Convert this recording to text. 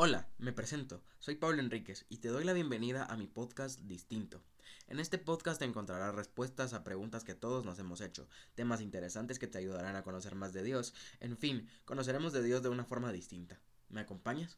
Hola, me presento, soy Pablo Enríquez y te doy la bienvenida a mi podcast Distinto. En este podcast encontrarás respuestas a preguntas que todos nos hemos hecho, temas interesantes que te ayudarán a conocer más de Dios, en fin, conoceremos de Dios de una forma distinta. ¿Me acompañas?